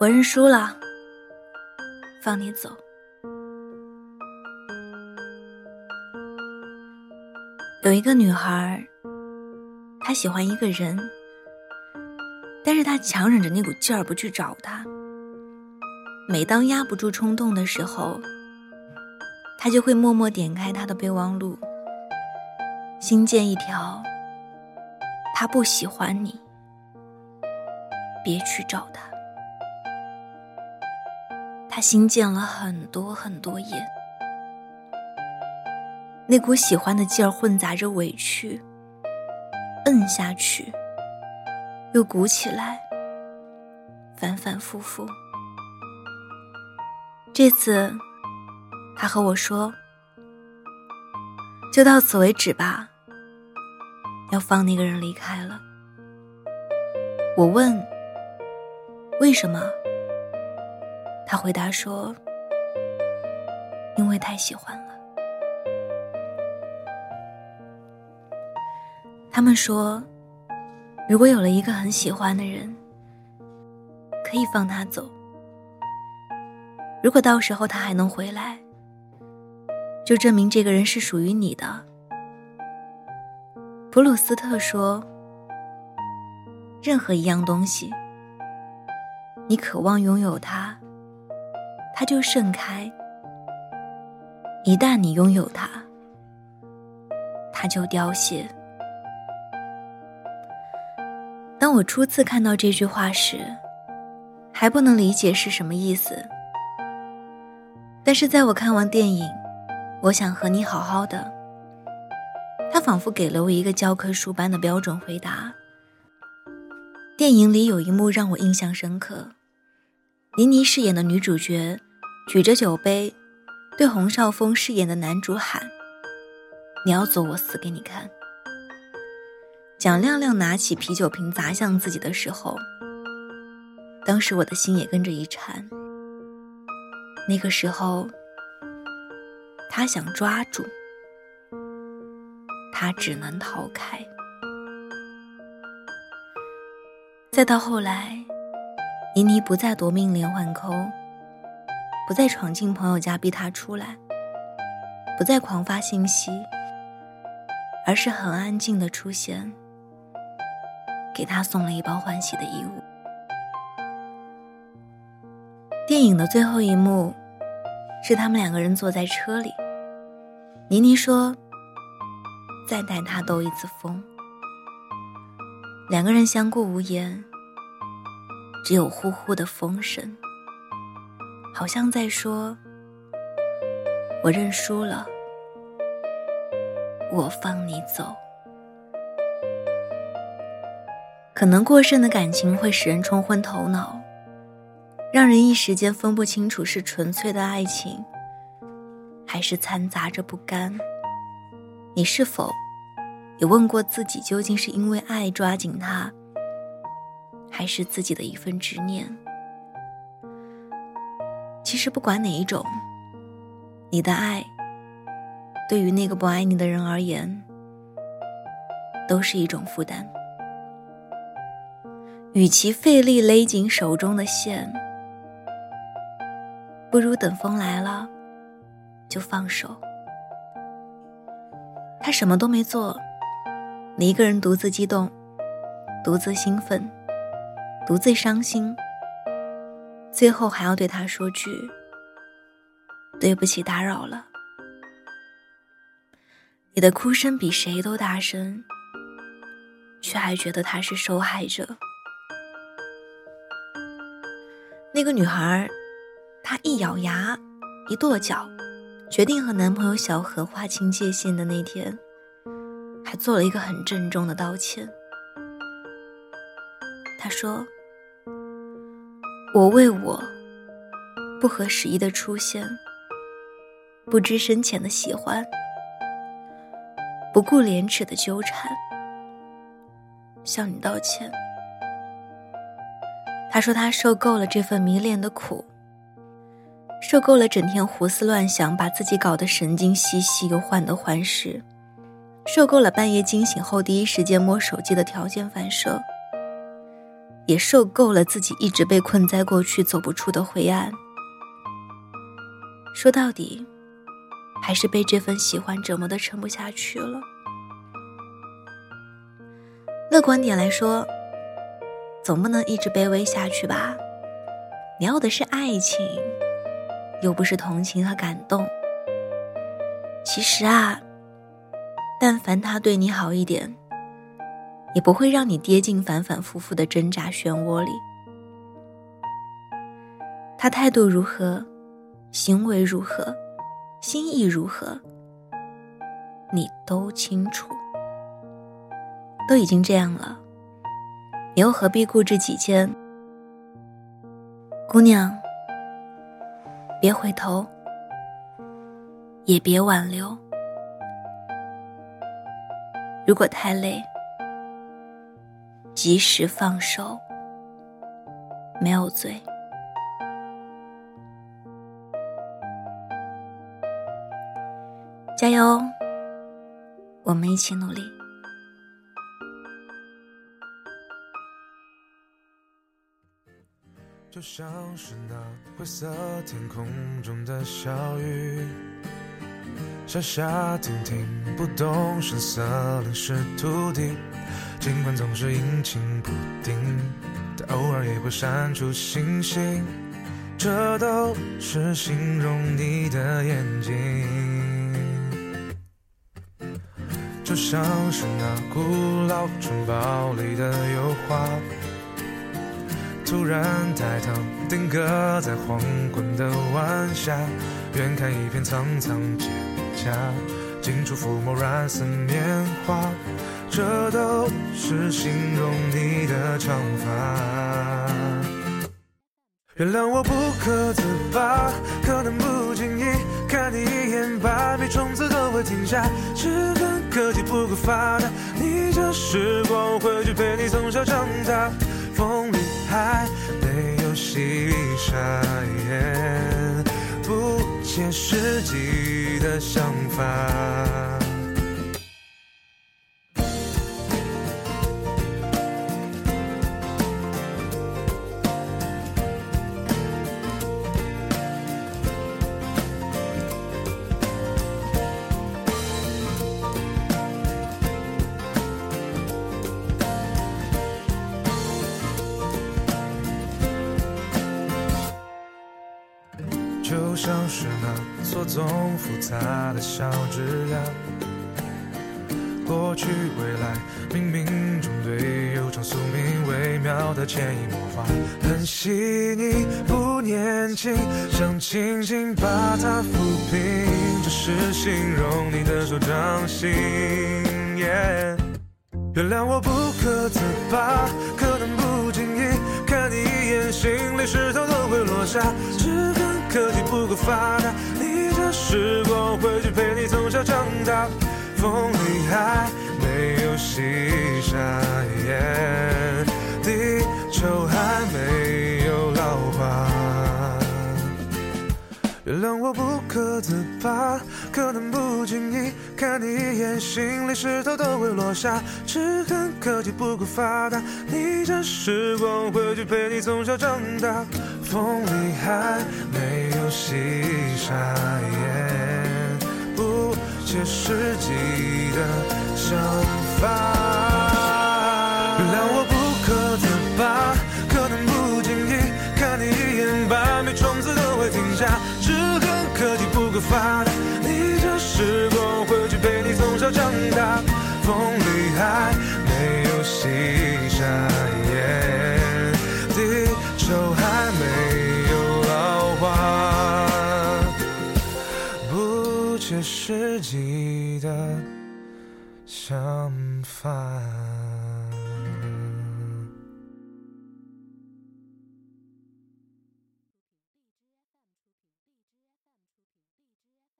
我认输了，放你走。有一个女孩，她喜欢一个人，但是她强忍着那股劲儿不去找他。每当压不住冲动的时候，她就会默默点开他的备忘录，新建一条：他不喜欢你，别去找他。他新建了很多很多页。那股喜欢的劲儿混杂着委屈，摁下去，又鼓起来，反反复复。这次，他和我说：“就到此为止吧，要放那个人离开了。”我问：“为什么？”他回答说：“因为太喜欢了。”他们说，如果有了一个很喜欢的人，可以放他走。如果到时候他还能回来，就证明这个人是属于你的。普鲁斯特说，任何一样东西，你渴望拥有它，它就盛开；一旦你拥有它，它就凋谢。当我初次看到这句话时，还不能理解是什么意思。但是在我看完电影《我想和你好好的》，他仿佛给了我一个教科书般的标准回答。电影里有一幕让我印象深刻，倪妮饰演的女主角举着酒杯，对洪绍峰饰演的男主喊：“你要走，我死给你看。”蒋亮亮拿起啤酒瓶砸向自己的时候，当时我的心也跟着一颤。那个时候，他想抓住，他只能逃开。再到后来，倪妮不再夺命连环扣，不再闯进朋友家逼他出来，不再狂发信息，而是很安静的出现。给他送了一包欢喜的衣物。电影的最后一幕，是他们两个人坐在车里。倪妮说：“再带他兜一次风。”两个人相顾无言，只有呼呼的风声，好像在说：“我认输了，我放你走。”可能过剩的感情会使人冲昏头脑，让人一时间分不清楚是纯粹的爱情，还是掺杂着不甘。你是否也问过自己，究竟是因为爱抓紧他，还是自己的一份执念？其实不管哪一种，你的爱对于那个不爱你的人而言，都是一种负担。与其费力勒紧手中的线，不如等风来了就放手。他什么都没做，你一个人独自激动，独自兴奋，独自伤心，最后还要对他说句“对不起，打扰了”。你的哭声比谁都大声，却还觉得他是受害者。那个女孩，她一咬牙，一跺脚，决定和男朋友小何划清界限的那天，还做了一个很郑重的道歉。她说：“我为我不合时宜的出现，不知深浅的喜欢，不顾廉耻的纠缠，向你道歉。”他说：“他受够了这份迷恋的苦，受够了整天胡思乱想，把自己搞得神经兮兮又患得患失，受够了半夜惊醒后第一时间摸手机的条件反射，也受够了自己一直被困在过去走不出的灰暗。说到底，还是被这份喜欢折磨的撑不下去了。乐观点来说，总不能一直卑微下去吧？你要的是爱情，又不是同情和感动。其实啊，但凡他对你好一点，也不会让你跌进反反复复的挣扎漩涡里。他态度如何，行为如何，心意如何，你都清楚。都已经这样了，你又何必固执己见？姑娘，别回头，也别挽留。如果太累，及时放手，没有罪。加油，我们一起努力。就像是那灰色天空中的小雨，下下停停，不动声色淋湿土地。尽管总是阴晴不定，但偶尔也会闪出星星。这都是形容你的眼睛，就像是那古老城堡里的油画。突然抬头，定格在黄昏的晚霞，远看一片苍苍蒹葭，近处抚摸染色棉花，这都是形容你的长发。原谅我不可自拔，可能不经意看你一眼，百米冲刺都会停下。只恨科技不够发达，逆着时光回去陪你从小长大。风里还没有细沙，不切实际的想法。就像是那错综复杂的小枝桠，过去未来冥冥中对悠长宿命微妙的潜移默化，很细腻不年轻，想轻轻把它抚平，这是形容你的手掌心。原谅我不可自拔，可能不经意看你一眼，心里石头都会落下。只恨科技不够发达，逆着时光回去陪你从小长大。风里还没有细沙，地球还没有老化。原谅我不可自拔，可能不经意看你一眼，心里石头都会落下。只恨科技不够发达，逆着时光回去陪你从小长大。风里还没有细沙，不切实际的想法。实际的想法。